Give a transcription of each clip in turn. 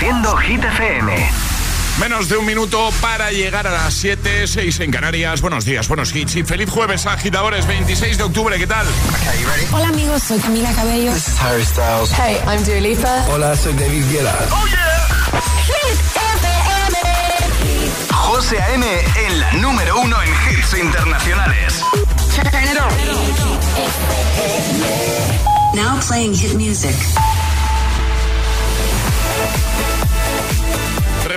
Reproduciendo Hit FM. Menos de un minuto para llegar a las 7, 6 en Canarias. Buenos días, buenos hits y feliz jueves, agitadores, 26 de octubre. ¿Qué tal? Hola amigos, soy Camila Cabello. This is Harry Styles. Hey, I'm Dua Lipa. Hola, soy David Guetta. ¡Oh, yeah! José A.M. en la número uno en hits internacionales. Now playing hit music.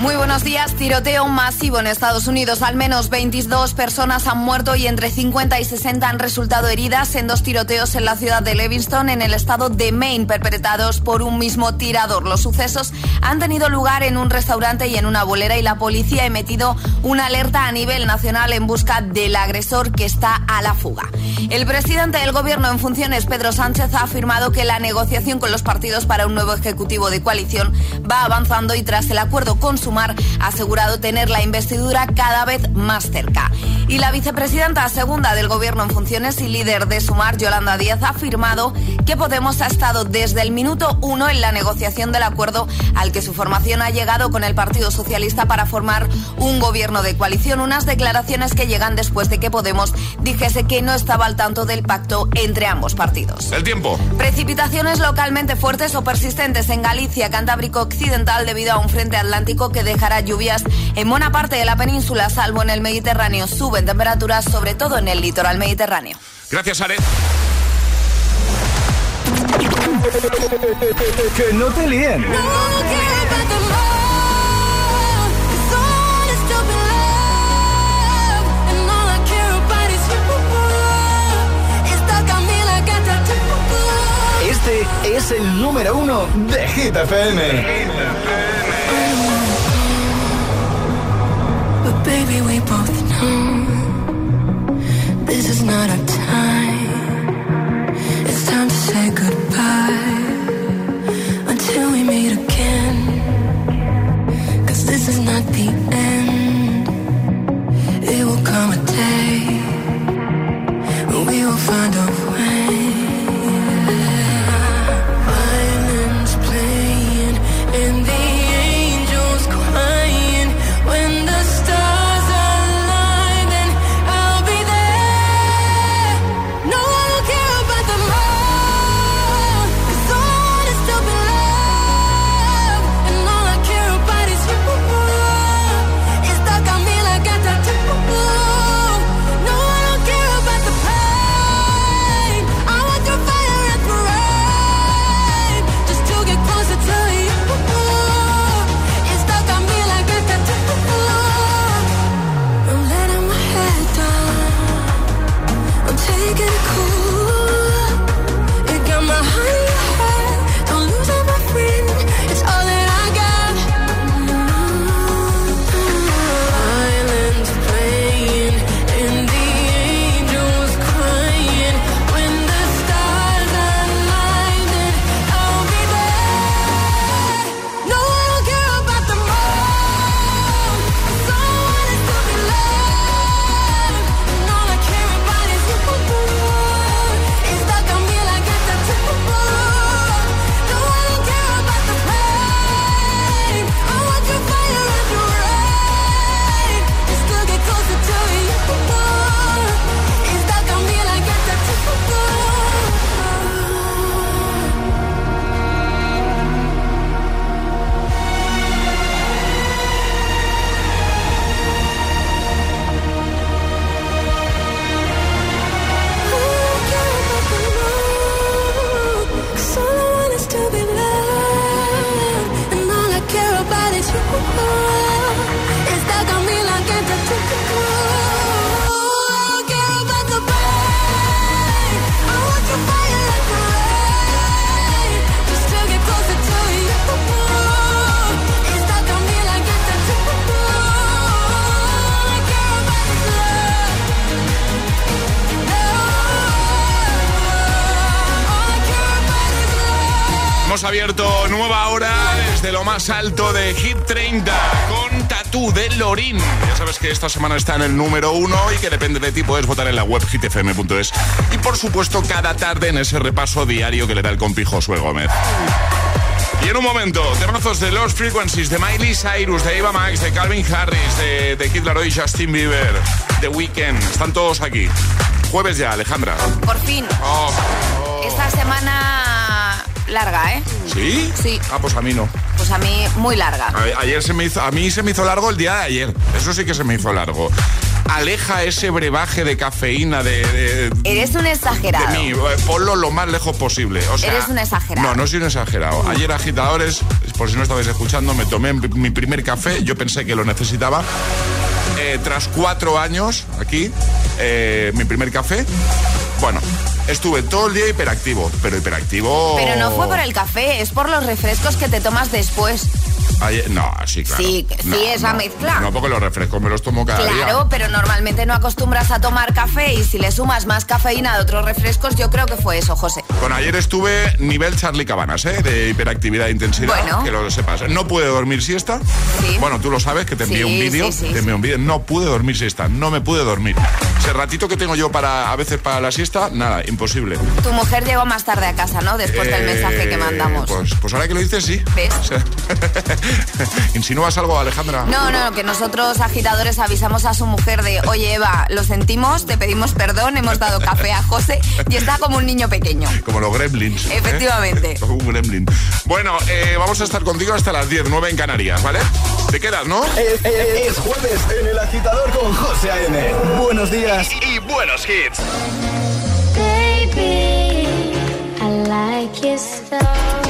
Muy buenos días. Tiroteo masivo en Estados Unidos. Al menos 22 personas han muerto y entre 50 y 60 han resultado heridas en dos tiroteos en la ciudad de Leviston, en el estado de Maine, perpetrados por un mismo tirador. Los sucesos han tenido lugar en un restaurante y en una bolera y la policía ha emitido una alerta a nivel nacional en busca del agresor que está a la fuga. El presidente del gobierno en funciones, Pedro Sánchez, ha afirmado que la negociación con los partidos para un nuevo ejecutivo de coalición va avanzando y tras el acuerdo con su ha asegurado tener la investidura cada vez más cerca. Y la vicepresidenta segunda del Gobierno en funciones y líder de Sumar, Yolanda Díaz, ha afirmado que Podemos ha estado desde el minuto uno en la negociación del acuerdo al que su formación ha llegado con el Partido Socialista para formar un gobierno de coalición. Unas declaraciones que llegan después de que Podemos dijese que no estaba al tanto del pacto entre ambos partidos. El tiempo. Precipitaciones localmente fuertes o persistentes en Galicia, Cantábrico Occidental debido a un frente atlántico que dejará lluvias en buena parte de la península, salvo en el Mediterráneo. Suben temperaturas, sobre todo en el litoral mediterráneo. Gracias, Are. que no te líen. Este es el número uno de Hit FM. Baby, we both know this is not time. Más alto de Hit 30 con Tatú de Lorin. Ya sabes que esta semana está en el número uno y que depende de ti puedes votar en la web hitfm.es. Y por supuesto, cada tarde en ese repaso diario que le da el compi Josué Gómez. Y en un momento, temazos de Lost Frequencies, de Miley Cyrus, de Eva Max, de Calvin Harris, de, de Kid Laroi, Justin Bieber, The Weeknd. Están todos aquí. Jueves ya, Alejandra. Por fin. Oh. Esta semana larga, ¿eh? ¿Sí? Sí. Ah, pues a mí no. Pues a mí muy larga. A, ayer se me hizo, a mí se me hizo largo el día de ayer. Eso sí que se me hizo largo. Aleja ese brebaje de cafeína de. Eres un exagerado. De mí, eh, ponlo lo más lejos posible. O sea, Eres un exagerado. No, no soy un exagerado. Ayer, agitadores, por si no estabais escuchando, me tomé mi primer café. Yo pensé que lo necesitaba. Eh, tras cuatro años aquí, eh, mi primer café. Bueno, estuve todo el día hiperactivo, pero hiperactivo. Pero no fue por el café, es por los refrescos que te tomas después. No, sí, claro. Sí, sí, esa mezcla. No, porque los refrescos me los tomo cada día. Claro, pero normalmente no acostumbras a tomar café y si le sumas más cafeína de otros refrescos, yo creo que fue eso, José. Bueno, ayer estuve nivel Charlie Cabanas, ¿eh? De hiperactividad e intensidad. Bueno. Que lo sepas. No pude dormir siesta. Sí. Bueno, tú lo sabes, que te envié Sí, un vídeo. sí, sí, te envié un vídeo. No pude dormir siesta. No me pude dormir. Ese ratito que tengo yo para, a veces para la siesta, nada, imposible. Tu mujer llegó más tarde a casa, ¿no? Después del Eh, mensaje que mandamos. Pues, pues ahora que lo dices, sí. ¿Ves? O sea, ¿Insinúas algo, Alejandra? No, no, que nosotros agitadores avisamos a su mujer de, oye Eva, lo sentimos, te pedimos perdón, hemos dado café a José y está como un niño pequeño. Como los gremlins. ¿eh? Efectivamente. Como un gremlin. Bueno, eh, vamos a estar contigo hasta las 10, 9 en Canarias, ¿vale? Te quedas, ¿no? Es, es- es jueves en el agitador con José A.M. Buenos días. Y buenos hits. Baby, I like your stuff.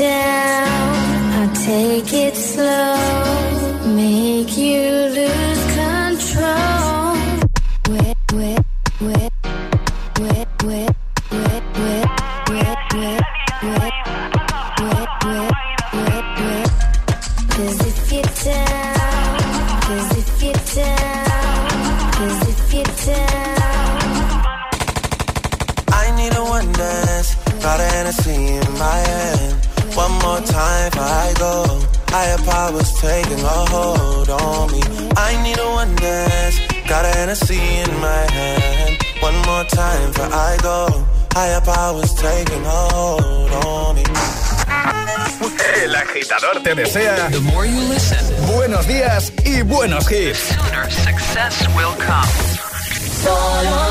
Down, I'll take it slow, more time before I go. Higher powers taking a hold on me. I need a one dance. Got a Hennessy in my hand. One more time before I go. Higher powers taking a hold on me. El agitador Te desea The more you listen, buenos días y buenos hits. sooner success will come. Solo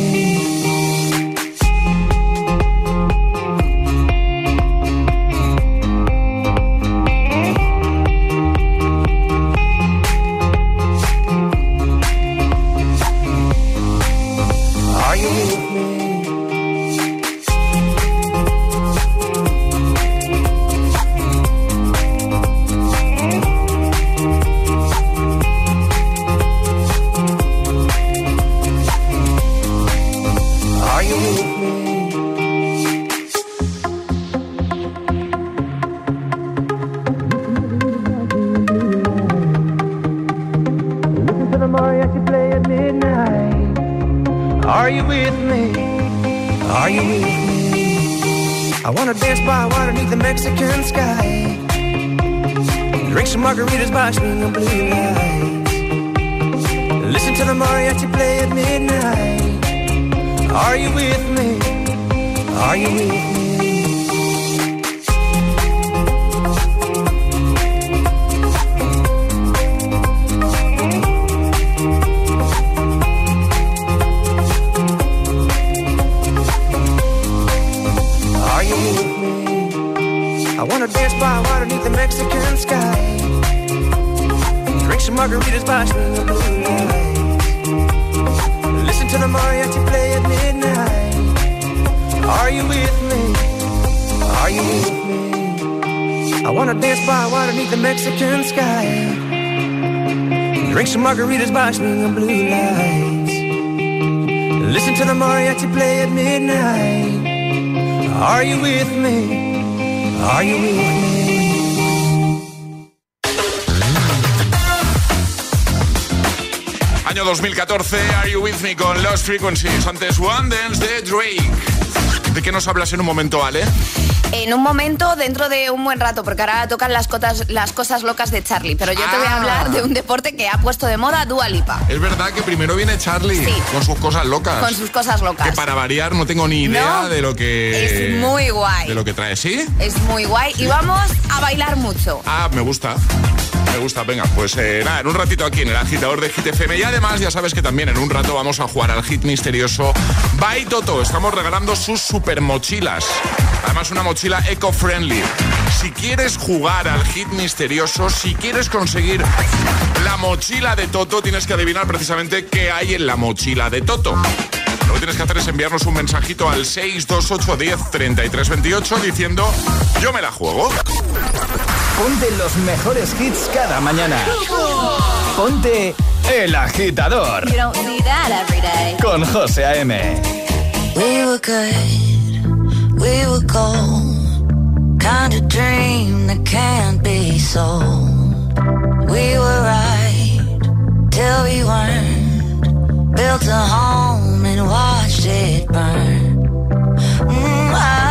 Mexican sky. Drink some margaritas by the blue lights. Listen to the mariachi play at midnight. Are you with me? Are you with me? margaritas by moonlight. Listen to the mariachi play at midnight. Are you with me? Are you with me? I wanna dance by water beneath the Mexican sky. Drink some margaritas by swinging blue lights. Listen to the mariachi play at midnight. Are you with me? Are you with me? Año 2014, Are You With Me con Lost Frequencies, antes One Dance de Drake. ¿De qué nos hablas en un momento, Ale? En un momento, dentro de un buen rato, porque ahora tocan las, cotas, las cosas locas de Charlie, pero yo te voy a ah. hablar de un deporte que ha puesto de moda Dua Lipa. Es verdad que primero viene Charlie con sus cosas locas. Con sus cosas locas. Que para variar no tengo ni idea de lo que... Es muy guay. De lo que trae, ¿sí? Es muy guay y vamos a bailar mucho. Ah, me gusta. Me gusta, venga, pues eh, nada, en un ratito aquí en el agitador de Hit y además ya sabes que también en un rato vamos a jugar al hit misterioso By Toto. Estamos regalando sus super mochilas. Además una mochila eco-friendly. Si quieres jugar al hit misterioso, si quieres conseguir la mochila de Toto, tienes que adivinar precisamente qué hay en la mochila de Toto. Lo que tienes que hacer es enviarnos un mensajito al 628 10 33 28 diciendo yo me la juego. Ponte los mejores hits cada mañana. Ponte El Agitador. Con José A.M. We were good, we were gold. Kind of dream that can't be sold. We were right till we weren't. Built a home and watched it burn. Mm, I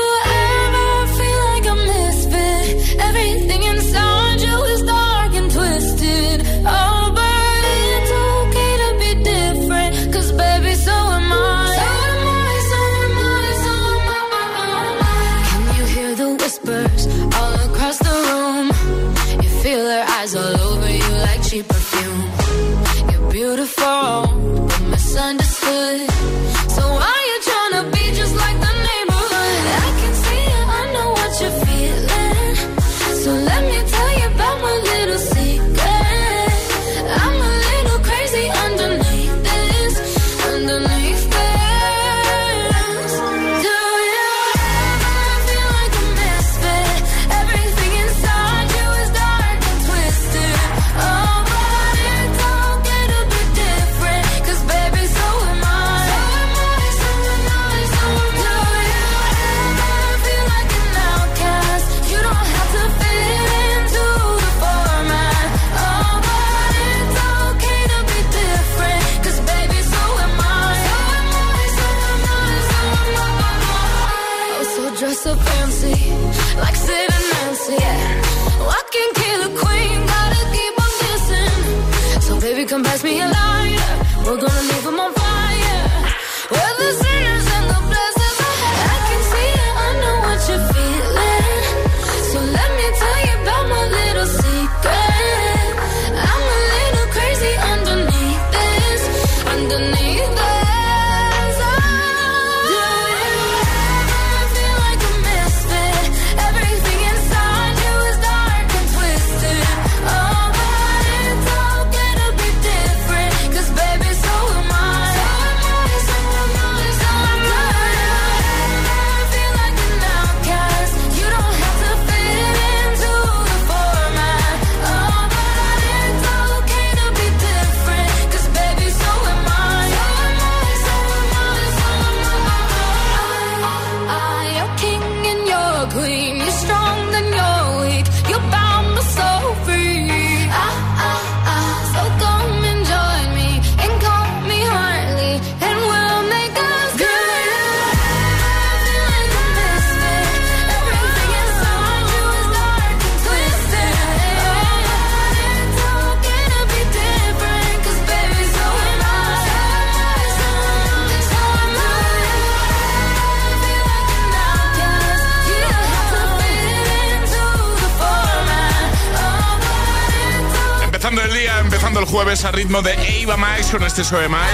jueves ritmo de Eva Max con este Soe Mai.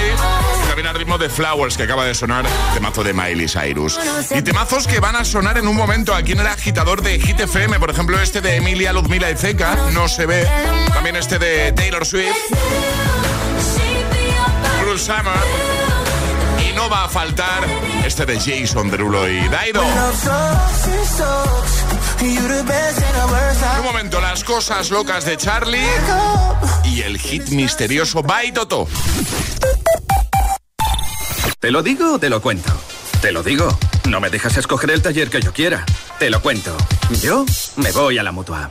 También a ritmo de Flowers que acaba de sonar, temazo de Miley Cyrus. Y temazos que van a sonar en un momento aquí en el agitador de Hit FM. Por ejemplo, este de Emilia Luzmila y Zeca, no se ve. También este de Taylor Swift. Bruce Summer. Y no va a faltar este de Jason Derulo y Daido. Un momento, las cosas locas de Charlie y el hit misterioso Bye Toto. ¿Te lo digo o te lo cuento? Te lo digo. No me dejas escoger el taller que yo quiera. Te lo cuento. Yo me voy a la mutua.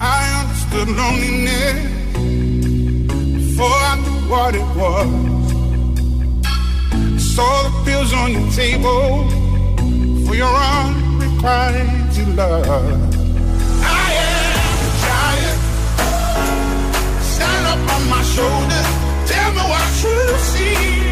I understood loneliness before I knew what it was. Saw the pills on your table for your unrequited love. I am. Stand up on my shoulders. Tell me what you see.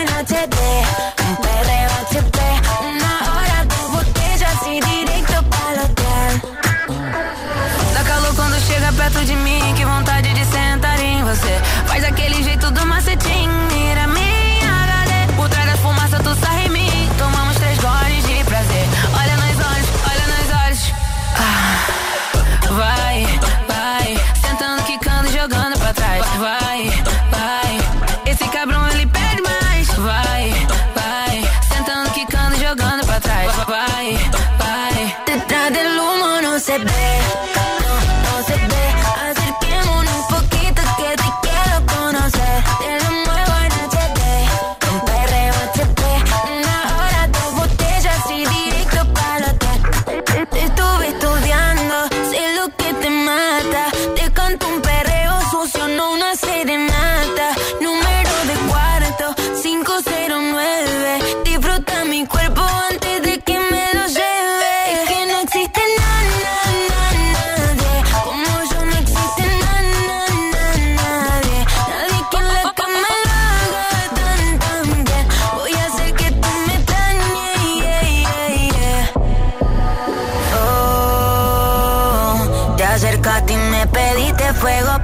en fuego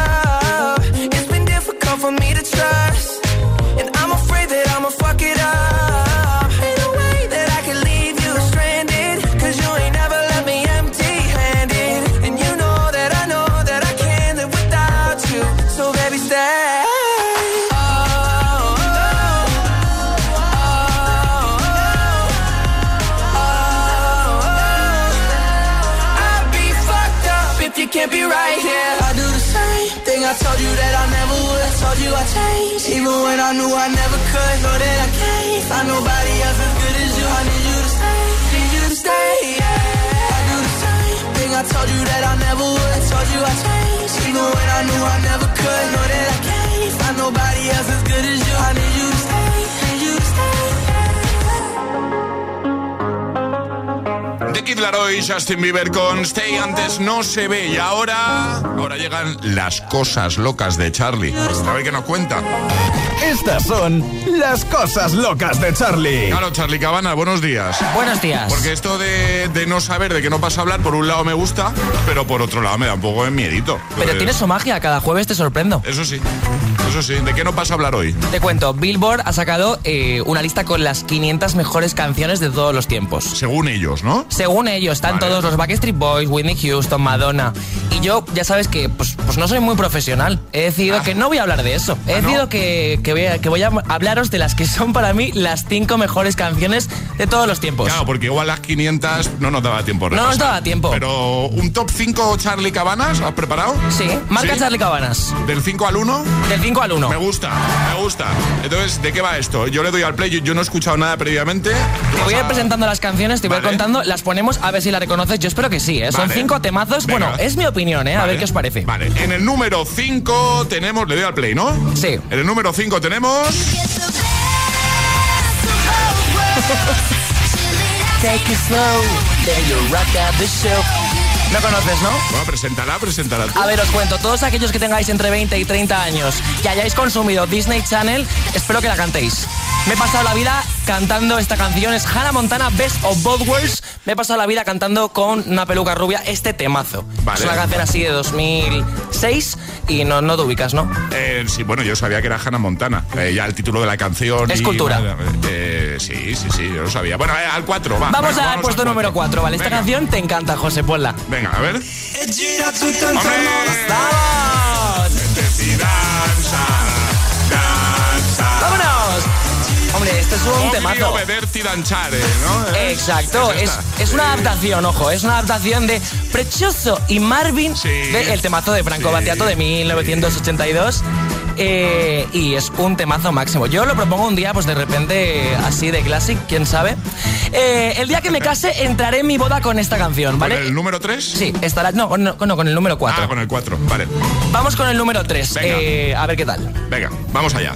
For me to trust. And I'm afraid that I'ma fuck it up. I knew I never could. Know that I can't find nobody else as good as you. I need you to stay, need you to stay. I do the same thing I told you that I never would. I told you I changed, even when I knew I never could. Know that I can't find nobody else as good as you. I Laroi y Justin Bieber con Stay antes no se ve y ahora ahora llegan las cosas locas de Charlie. A ver qué nos cuenta. Estas son las cosas locas de Charlie. Claro, Charlie Cabana, buenos días. Buenos días. Porque esto de, de no saber de qué no vas a hablar, por un lado me gusta, pero por otro lado me da un poco de miedito. Pero Eh, tiene su magia, cada jueves te sorprendo. Eso sí, eso sí. ¿De qué no vas a hablar hoy? Te cuento, Billboard ha sacado eh, una lista con las 500 mejores canciones de todos los tiempos. Según ellos, ¿no? Según ellos, están Vale. todos los Backstreet Boys, Whitney Houston, Madonna. Y yo, ya sabes que pues, pues no soy muy profesional. He decidido que no voy a hablar de eso. He Ah, ¿no? decidido que, que voy a, que voy a hablaros de las que son para mí las cinco mejores canciones de todos los tiempos. Claro, porque igual las 500 no nos daba tiempo. No nos daba tiempo. Pero un top 5 Charlie Cabanas, ¿has preparado? Sí, marca ¿Sí? Charlie Cabanas. ¿Del 5 al 1? Del 5 al 1. Me gusta, me gusta. Entonces, ¿de qué va esto? Yo le doy al play, yo, yo no he escuchado nada previamente. Te voy a ir presentando las canciones, te voy a ir contando, las ponemos a ver si las reconoces. Yo espero que sí, ¿eh? Son Vale. cinco temazos. Venga. Bueno, es mi opinión. ¿eh? A ver qué os parece. Vale, en el número 5 tenemos. Le doy al play, ¿no? Sí. En el número 5 tenemos. Take it slow, then you rock out the show. ¿No conoces, no? Bueno, preséntala, preséntala tú. A ver, os cuento, todos aquellos que tengáis entre 20 y 30 años que hayáis consumido Disney Channel, espero que la cantéis. Me he pasado la vida cantando esta canción, es Hannah Montana Best of Both Worlds. Me he pasado la vida cantando con una peluca rubia este temazo. Vale. Es una canción así de 2006 y no, no te ubicas, ¿no? Eh, sí, bueno, yo sabía que era Hannah Montana. Eh, ya el título de la canción. Es y- cultura. eh, sí, sí, sí, yo lo sabía. Bueno, eh, al 4, va. Vamos al puesto al número 4, ¿vale? Esta canción te encanta, José, ponla. Venga, a ver. ¡Vamos! Hombre, este es un temazo. Eh, Exacto, es, es una adaptación, ojo, es una adaptación de Precioso y Marvin de El temazo de Franco Sí. Battiato de 1982. Eh, y es un temazo máximo. Yo lo propongo un día, pues de repente, así de classic, quién sabe. Eh, el día que me case, entraré en mi boda con esta canción, ¿vale? ¿Con el número 3? Sí, estará. No, no, no, con el número 4. Ah, con el 4, vale. Vamos con el número 3. Venga. a ver qué tal. Venga, vamos allá.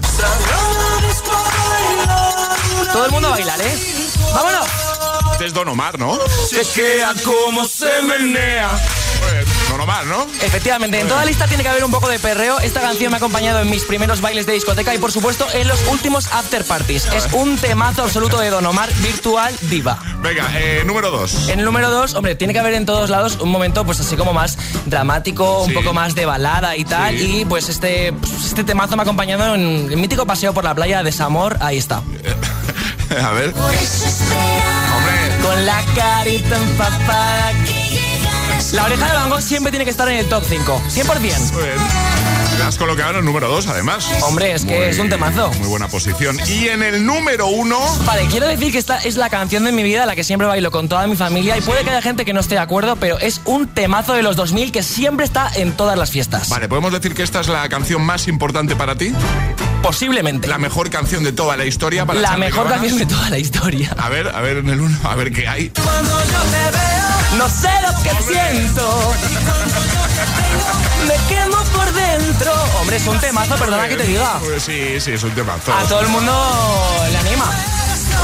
Todo el mundo a bailar, ¿eh? ¡Vámonos! Este es Don Omar, ¿no? Chequea cómo se menea. Pues, Omar, ¿no? Efectivamente, en toda lista tiene que haber un poco de perreo. Esta canción me ha acompañado en mis primeros bailes de discoteca y por supuesto en los últimos after parties. Es un temazo absoluto de Don Omar, Virtual Diva. Venga, eh, número 2. En el número 2, hombre, tiene que haber en todos lados un momento pues así como más dramático, un Sí. poco más de balada y tal. Sí. Y pues este, pues, este temazo me ha acompañado en el mítico paseo por la playa de Samor. Ahí está. A ver. Con la carita empapada. La oreja de Van Gogh siempre tiene que estar en el top 5. 100%. Muy bien. La has colocado en el número 2, además. Hombre, es que es un temazo. Muy buena posición. Y en el número 1. Vale, quiero decir que esta es la canción de mi vida, la que siempre bailo con toda mi familia y puede que haya gente que no esté de acuerdo, pero es un temazo de los 2000 que siempre está en todas las fiestas. Vale, ¿podemos decir que esta es la canción más importante para ti? Posiblemente. La mejor canción de toda la historia para La Charlie mejor Cabanas? canción de toda la historia. A ver, a ver en el 1, a ver qué hay. Cuando yo te veo, no sé lo que siento. Me quemo por dentro. Hombre, es un temazo, perdona que te diga. Pues sí, sí, es un temazo. A todo el mundo le anima.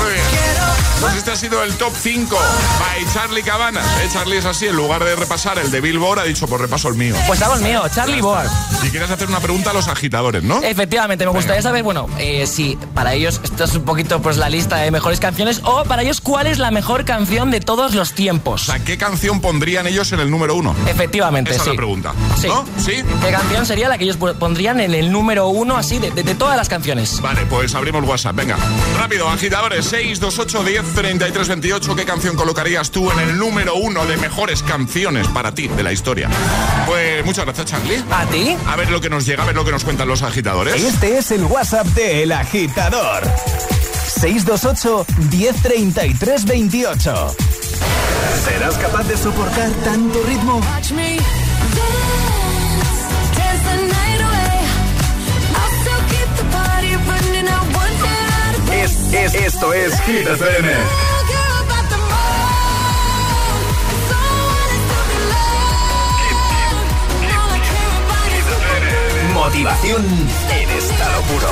Muy bien. Pues este ha sido el top 5 by Charlie Cabanas. ¿eh? Charlie es así, en lugar de repasar el de Billboard, ha dicho, pues repaso el mío. Pues hago el mío, Charlie Board. Y quieres hacer una pregunta a los agitadores, ¿no? Efectivamente, me gustaría saber, bueno, eh, si para ellos esto es un poquito pues la lista de mejores canciones o para ellos cuál es la mejor canción de todos los tiempos. O sea, ¿qué canción pondrían ellos en el número 1? Efectivamente, Esa sí. es la pregunta. Sí. ¿No? ¿Sí? ¿Qué canción sería la que ellos pondrían en el número uno así de, de- de todas las canciones? Vale, pues abrimos WhatsApp, venga. Rápido, agitadores, 628 10 33 28. ¿Qué canción colocarías tú en el número uno de mejores canciones para ti de la historia? Pues muchas gracias, Charlie. ¿A ti? A ver lo que nos llega, a ver lo que nos cuentan los agitadores. Este es el WhatsApp de El Agitador. 628 1033 28. ¿Serás capaz de soportar tanto ritmo? Watch me dance, dance the night Es, es, esto es Hit. Motivación en estado puro.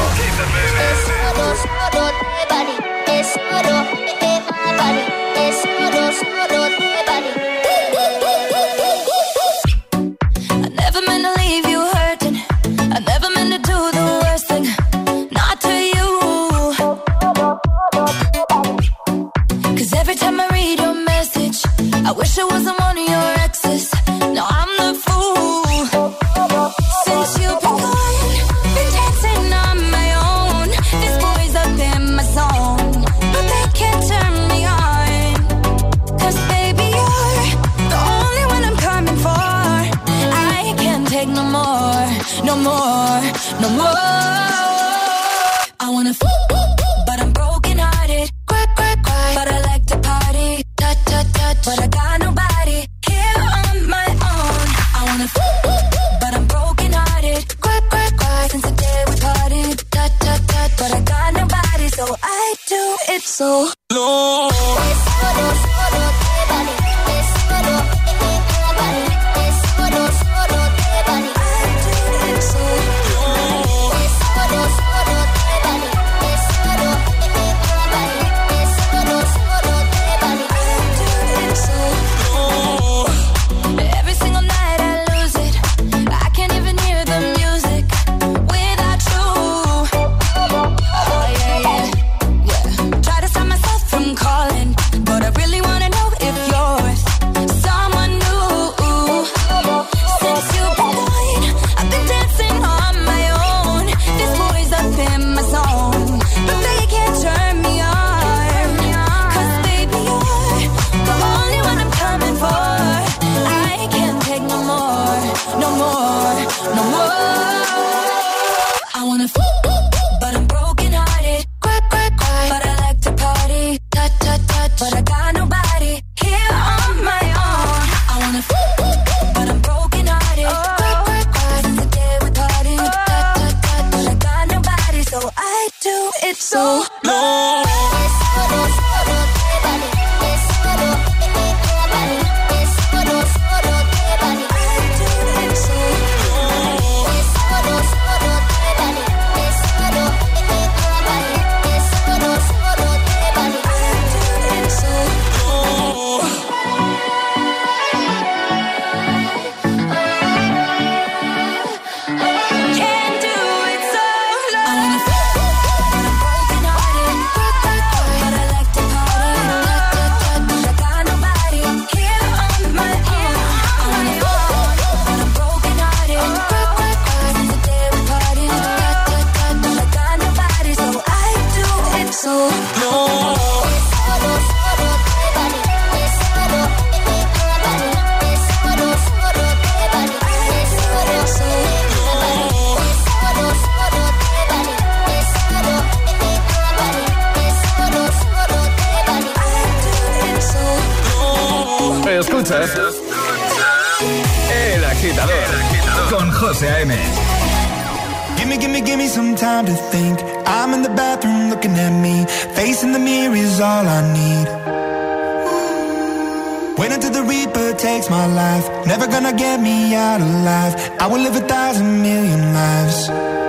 Wait until the Reaper takes my life. Never gonna get me out alive. I will live a thousand million lives.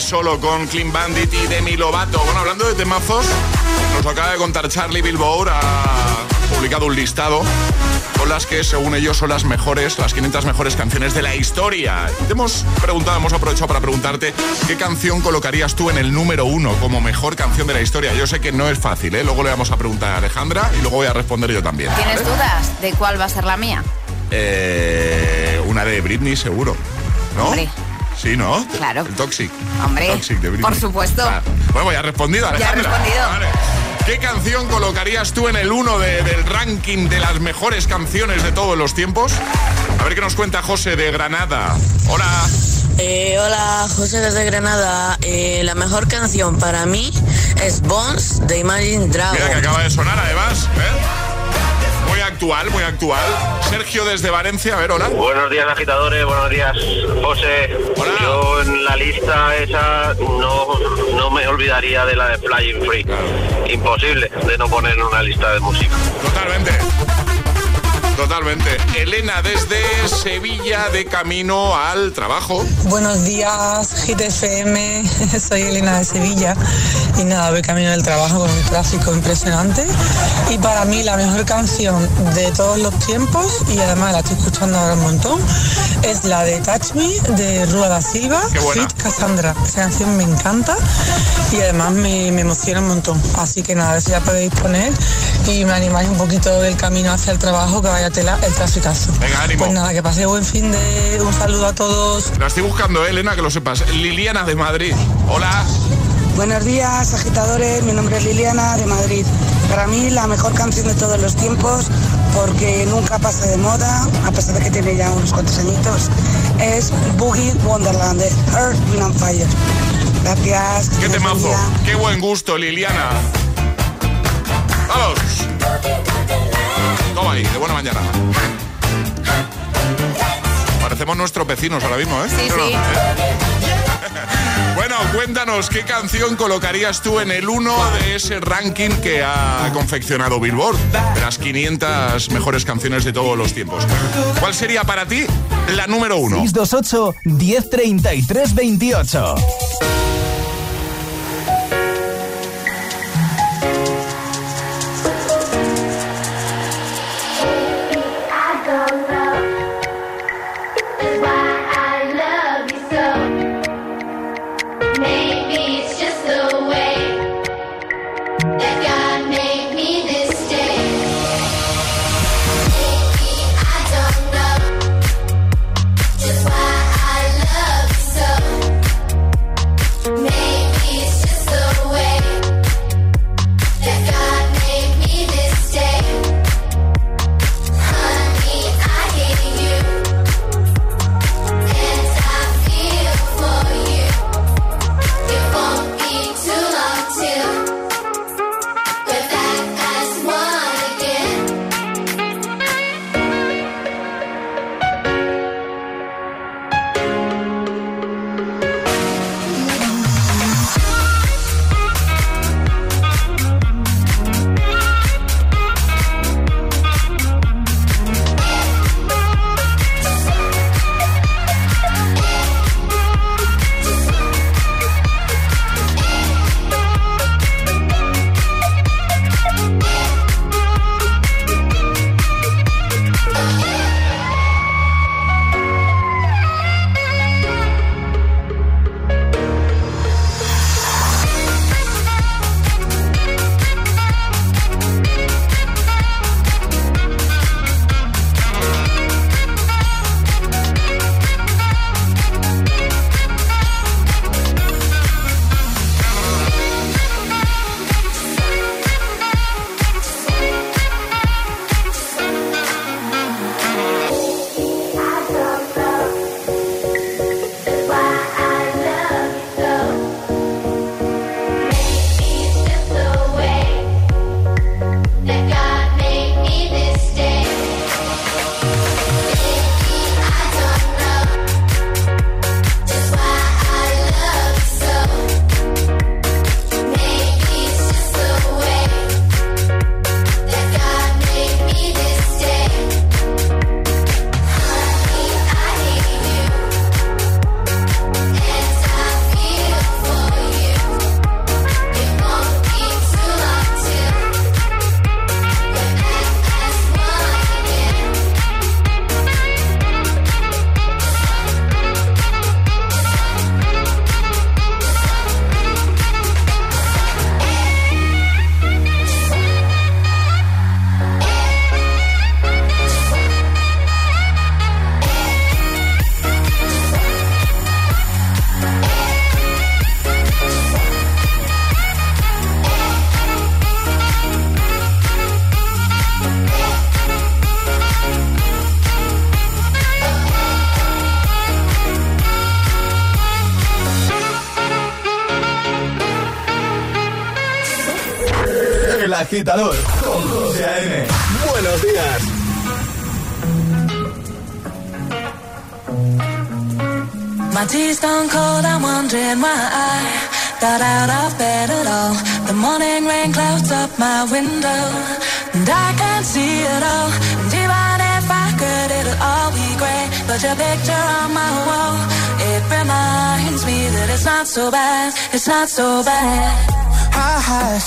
Solo con Clean Bandit y Demi Lovato. Bueno, hablando de temazos, nos acaba de contar Charlie Billboard. Ha publicado un listado con las que, según ellos, son las mejores, las 500 mejores canciones de la historia. Te hemos preguntado, hemos aprovechado para preguntarte qué canción colocarías tú en el número uno como mejor canción de la historia. Yo sé que no es fácil, ¿eh? Luego le vamos a preguntar a Alejandra y luego voy a responder yo también. ¿Tienes dudas de cuál va a ser la mía? Eh, una de Britney, seguro. ¿No? Hombre. Sí, ¿no? Claro. El Toxic. Hombre, Toxic de Britney. por supuesto. Bueno, ya has respondido, Ya Alejandra. respondido. Vale. ¿Qué canción colocarías tú en el uno de- del ranking de las mejores canciones de todos los tiempos? A ver qué nos cuenta José de Granada. Hola. Eh, hola, José desde Granada. Eh, la mejor canción para mí es Bones de Imagine Dragons. Mira que acaba de sonar además. ¿eh? Muy actual, muy actual. Sergio desde Valencia, a ver, hola. Buenos días, agitadores. Buenos días, José. Yo en la lista esa no, no me olvidaría de la de Flying Free. Imposible de no poner en una lista de música. Totalmente. Totalmente. Elena desde Sevilla de camino al trabajo. Buenos días, GTFM. Soy Elena de Sevilla y nada, voy camino del trabajo con un tráfico impresionante. Y para mí la mejor canción de todos los tiempos, y además la estoy escuchando ahora un montón, es la de Touch Me de Rua da Silva, Fit Cassandra. Esa canción me encanta y además me, me emociona un montón. Así que nada, a ver si la podéis poner y me animáis un poquito del camino hacia el trabajo que vaya tela el traficazo. Venga, ánimo. Pues nada, que pase buen fin de un saludo a todos. La estoy buscando, eh, Elena, que lo sepas. Liliana de Madrid. Hola. Buenos días, agitadores. Mi nombre es Liliana de Madrid. Para mí la mejor canción de todos los tiempos, porque nunca pasa de moda, a pesar de que tiene ya unos cuantos añitos, es Boogie Wonderland de Earth, Wind and Fire. Gracias. Qué temazo. Qué buen gusto, Liliana. Vamos. Toma ahí, de buena mañana. Parecemos nuestros vecinos ahora mismo, ¿eh? Sí, ¿Sí. Bueno, cuéntanos qué canción colocarías tú en el 1 de ese ranking que ha confeccionado Billboard, de las 500 mejores canciones de todos los tiempos. ¿Cuál sería para ti la número 1? 628 1033 28. Agitador con José A.M. Buenos días. My tea's gone cold, I'm wondering why I got out of bed at all. The morning rain clouds up my window, and I can't see it all. And even if I could, it'll all be great. But your picture on my wall, it reminds me that it's not so bad, it's not so bad. High highs,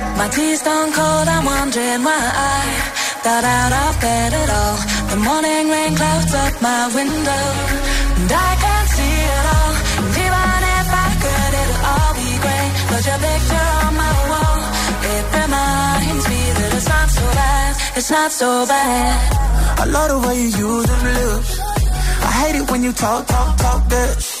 My tea's stone cold, I'm wondering why I got out of bed at all. The morning rain clouds up my window, and I can't see it all. And even if I could, it'll all be great. But your picture on my wall, it reminds me that it's not so bad, it's not so bad. I love the way you use them lips. I hate it when you talk, talk, talk that.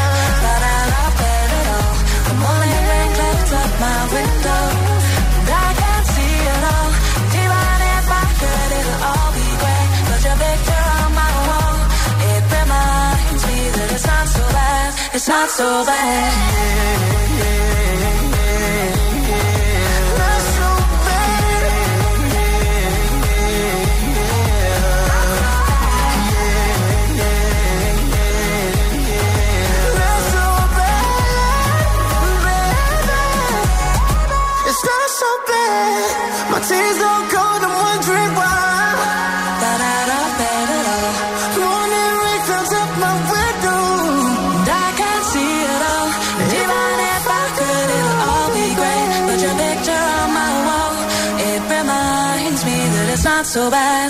It's not so bad. It's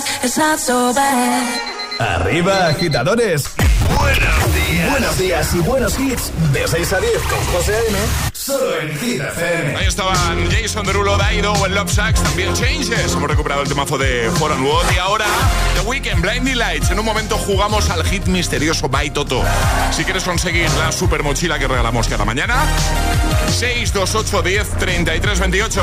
so bad. It's not so bad. Arriba, agitadores. Buenos días. Buenos días y buenos hits. De 6 a 10 con José A.M. Solo en Hit FM. Ahí estaban Jason Derulo, Daido o el Love Sacks, también Changes. Hemos recuperado el temazo de For and Wood y ahora The Weekend, Blinding Lights. En un momento jugamos al hit misterioso By Toto. Si quieres conseguir la super mochila que regalamos cada mañana, 628 10 33 28.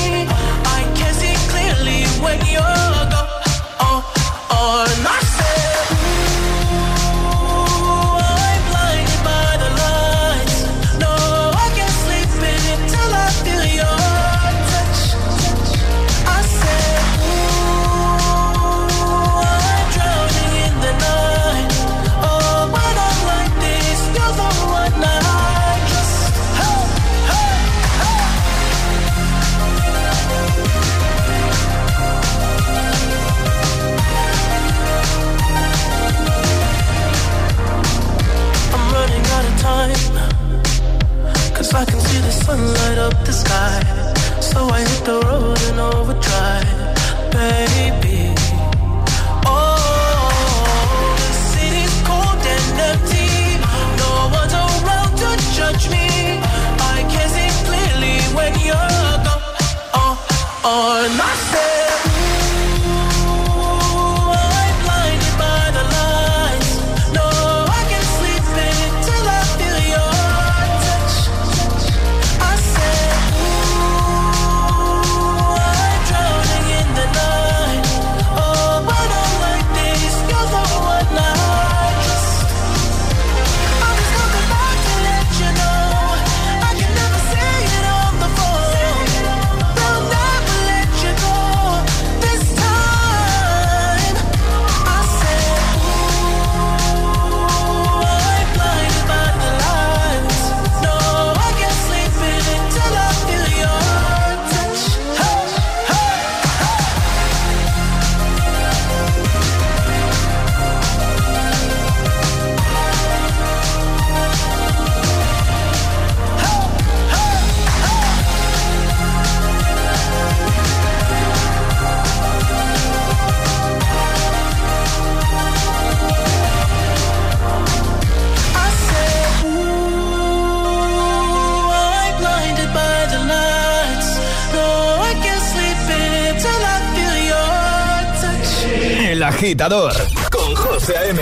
Agitador con José A.M.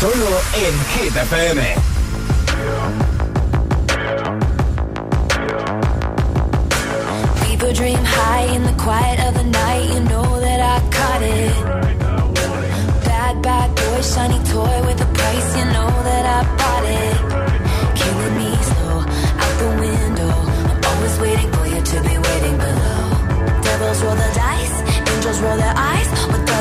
Solo en Hit FM. People dream high in the quiet of the night. You know that I caught it. Bad, bad boy, shiny toy with a price. You know that I bought it. Killing me slow out the window. I'm always waiting for you to be waiting below. Devils roll the dice, angels roll their eyes.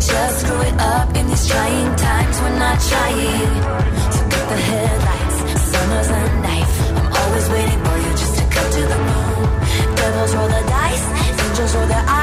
Just screw it up in these trying times. We're not trying. The headlights, summer's a knife. I'm always waiting for you just to cut to the bone. Devils roll the dice, angels roll their eyes.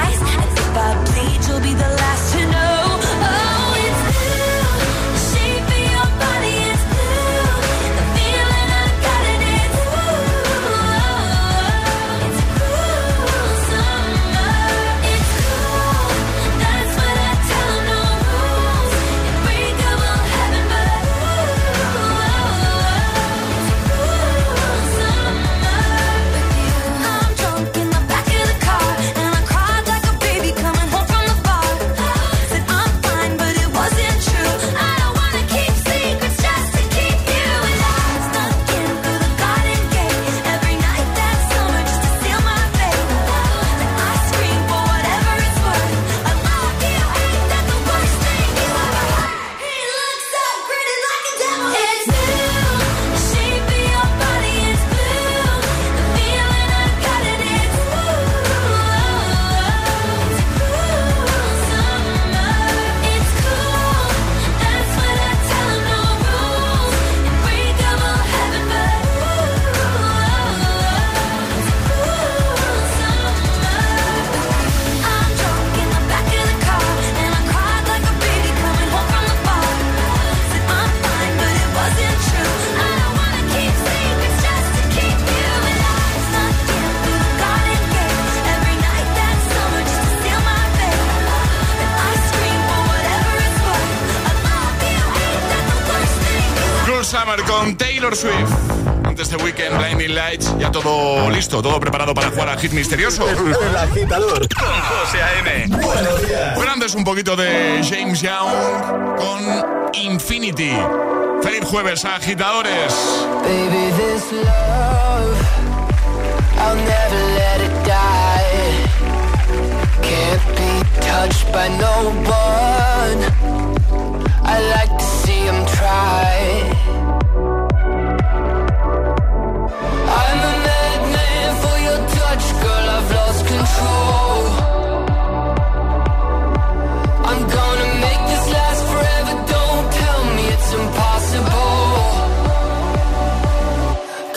Hit Misterioso. El agitador con José A.M. Buenos días. Antes un poquito de James Young con Infinity. Feliz jueves, agitadores. Baby, this love, I'll never let it die. Can't be touched by no one. I like to see him try.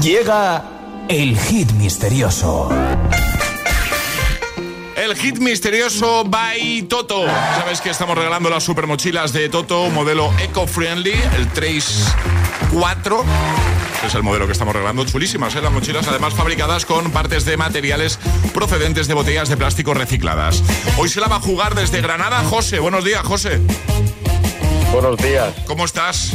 Llega el hit misterioso. El hit misterioso by Toto. Sabes que estamos regalando las super mochilas de Toto, modelo eco-friendly, el 3 4 es el modelo que estamos regalando. Chulísimas, ¿eh? Las mochilas, además fabricadas con partes de materiales procedentes de botellas de plástico recicladas. Hoy se la va a jugar desde Granada José. Buenos días, José. Buenos días. ¿Cómo estás?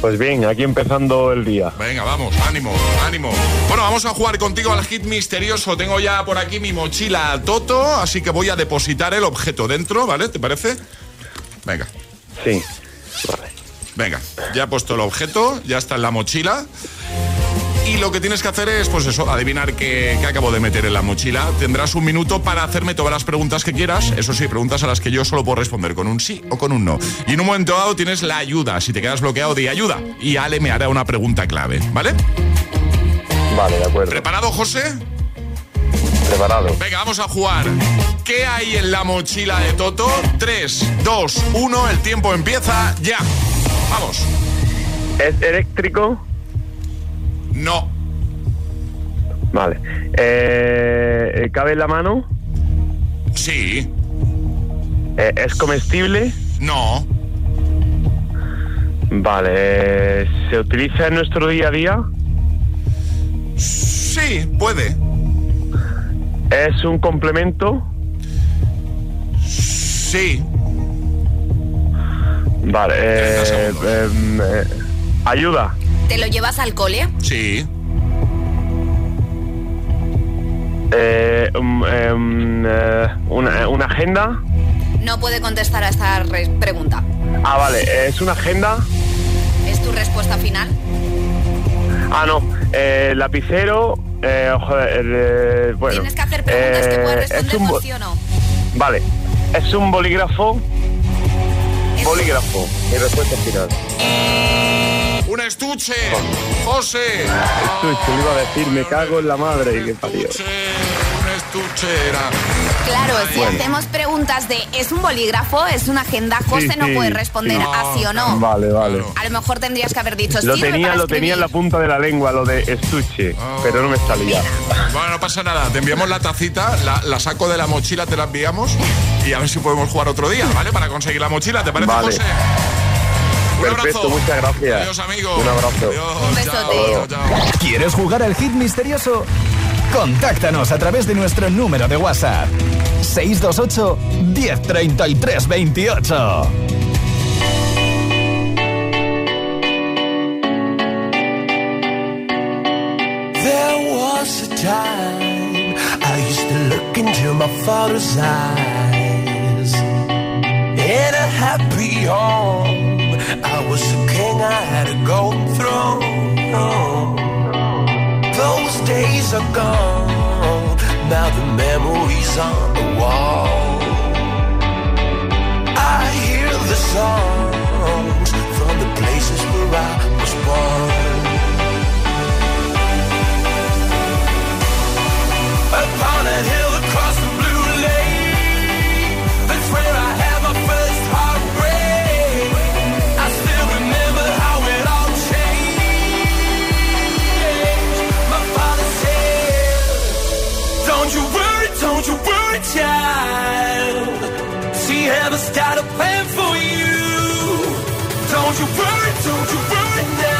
Pues bien, aquí empezando el día. Venga, vamos, ánimo, ánimo. Bueno, vamos a jugar contigo al hit misterioso. Tengo ya por aquí mi mochila Toto, así que voy a depositar el objeto dentro, ¿vale? ¿Te parece? Venga. Sí. Vale. Venga, ya he puesto el objeto, ya está en la mochila. Y lo que tienes que hacer es, pues eso, adivinar qué, acabo de meter en la mochila. Tendrás un minuto para hacerme todas las preguntas que quieras. Eso sí, preguntas a las que yo solo puedo responder con un sí o con un no. Y en un momento dado tienes la ayuda. Si te quedas bloqueado, di ayuda. Y Ale me hará una pregunta clave, ¿vale? Vale, de acuerdo. ¿Preparado, José? Preparado. Venga, vamos a jugar. ¿Qué hay en la mochila de Toto? 3, 2, 1, el tiempo empieza ya. Vamos. ¿Es eléctrico? No. Vale. Eh, ¿Cabe en la mano? Sí. Eh, ¿Es comestible? No. Vale. ¿Se utiliza en nuestro día a día? Sí, puede. ¿Es un complemento? Sí. Vale. Eh, em, eh, ¿Ayuda? ¿Te lo llevas al cole? Sí. Eh, um, em, eh, una, una, agenda? No puede contestar a esta pregunta. Ah, vale. ¿Es una agenda? ¿Es tu respuesta final? Ah, no. Eh, lapicero. Eh, joder, bueno. Tienes que hacer preguntas que puedas responder con sí o no. Vale. ¿Es un bolígrafo? Bolígrafo. Mi respuesta final. Un estuche, José. Estuche, le iba a decir, me cago en la madre. que parió. Un estuche era. Claro, si hacemos preguntas de ¿es un bolígrafo? ¿Es una agenda? José no puede responder así o no. Vale, vale. A lo mejor tendrías que haber dicho lo sí. Tenía, lo tenía en la punta de la lengua, lo de estuche, pero no me salía. Bueno, no pasa nada. Te enviamos la tacita, la, saco de la mochila, te la enviamos y a ver si podemos jugar otro día, ¿vale? Para conseguir la mochila, ¿te parece, José? Perfecto, muchas gracias. Adiós, amigo. Un abrazo. Un besote. ¿Quieres jugar al hit misterioso? Contáctanos a través de nuestro número de WhatsApp. 628 1033 28. There was a time I used to look into my father's eyes. In a happy home I was a king, I had a golden throne. Those days are gone, now the memories on the wall. I hear the songs from the places where I was born. Upon a hill across the blue lake, that's where I don't you worry, child. Heaven's got a plan for you. Don't you worry, don't you worry now.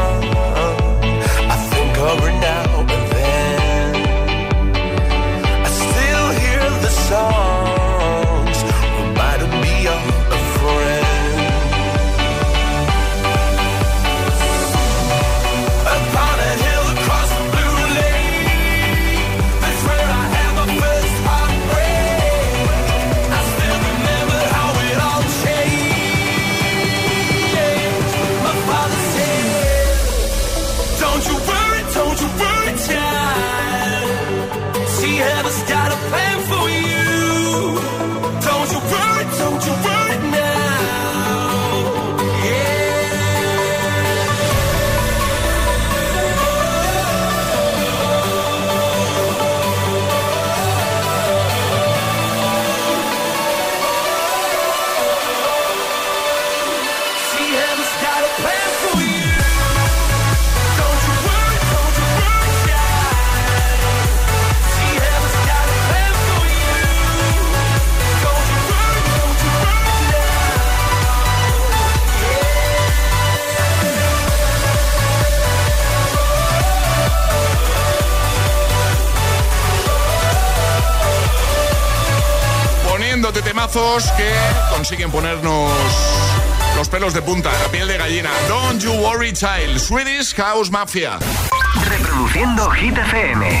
Que consiguen ponernos los pelos de punta, la piel de gallina. Don't you worry, child. Swedish House Mafia. Reproduciendo Hit FM.